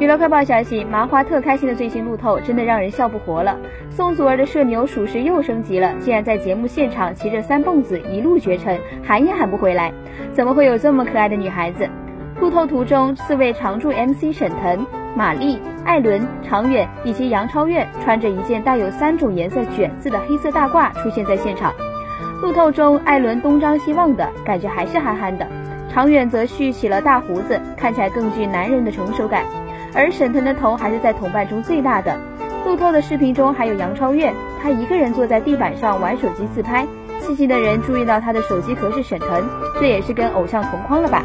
娱乐快报消息，麻花特开心的最新路透真的让人笑不活了。宋祖儿的社牛属实又升级了，竟然在节目现场骑着三蹦子一路绝尘，喊也喊不回来。怎么会有这么可爱的女孩子？路透图中，四位常驻 MC 沈腾、马丽、艾伦、常远以及杨超越穿着一件带有三种颜色卷字的黑色大褂出现在现场。路透中，艾伦东张西望的感觉还是憨憨的，常远则蓄起了大胡子，看起来更具男人的成熟感。而沈腾的头还是在同伴中最大的。路透的视频中还有杨超越，她一个人坐在地板上玩手机自拍。细心的人注意到她的手机壳是沈腾，这也是跟偶像同框了吧？